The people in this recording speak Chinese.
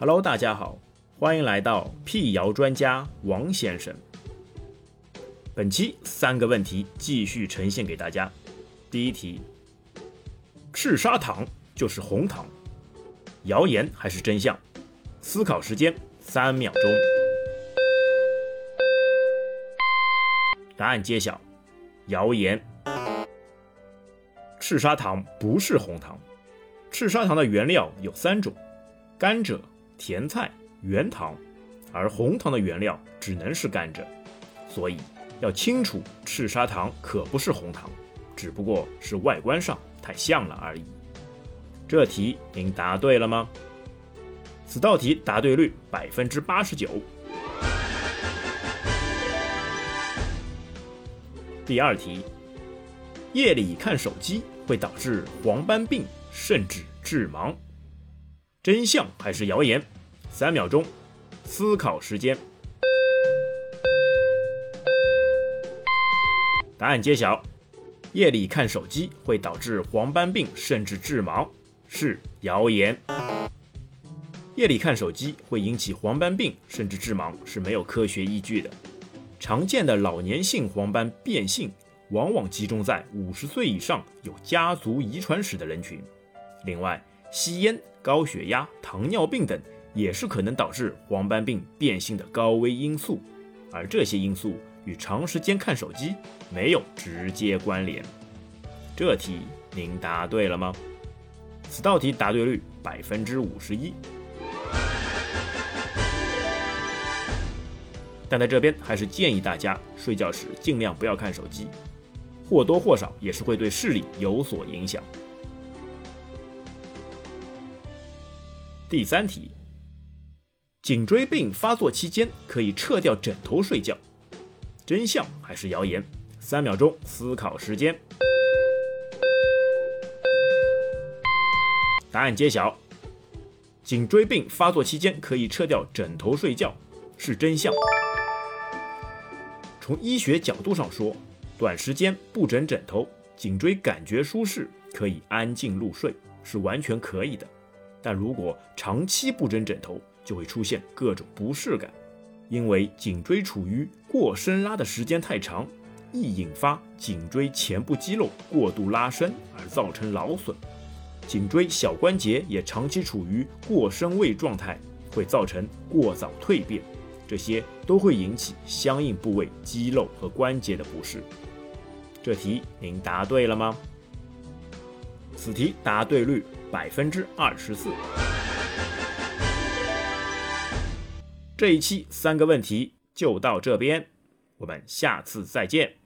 Hello，大家好，欢迎来到辟谣专家王先生。本期三个问题继续呈现给大家。第一题：赤砂糖就是红糖，谣言还是真相？思考时间三秒钟。答案揭晓：谣言。赤砂糖不是红糖。赤砂糖的原料有三种：甘蔗。甜菜、原糖，而红糖的原料只能是甘蔗，所以要清楚，赤砂糖可不是红糖，只不过是外观上太像了而已。这题您答对了吗？此道题答对率百分之八十九。第二题，夜里看手机会导致黄斑病，甚至致盲。真相还是谣言？三秒钟，思考时间。答案揭晓：夜里看手机会导致黄斑病甚至致盲，是谣言。夜里看手机会引起黄斑病甚至致盲是没有科学依据的。常见的老年性黄斑变性往往集中在五十岁以上有家族遗传史的人群。另外，吸烟。高血压、糖尿病等也是可能导致黄斑病变性的高危因素，而这些因素与长时间看手机没有直接关联。这题您答对了吗？此道题答对率百分之五十一。但在这边还是建议大家睡觉时尽量不要看手机，或多或少也是会对视力有所影响。第三题，颈椎病发作期间可以撤掉枕头睡觉，真相还是谣言？三秒钟思考时间。答案揭晓，颈椎病发作期间可以撤掉枕头睡觉是真相。从医学角度上说，短时间不枕枕头，颈椎感觉舒适，可以安静入睡，是完全可以的。但如果长期不枕枕头，就会出现各种不适感，因为颈椎处于过伸拉的时间太长，易引发颈椎前部肌肉过度拉伸而造成劳损。颈椎小关节也长期处于过伸位状态，会造成过早蜕变，这些都会引起相应部位肌肉和关节的不适。这题您答对了吗？此题答对率。百分之二十四。这一期三个问题就到这边，我们下次再见。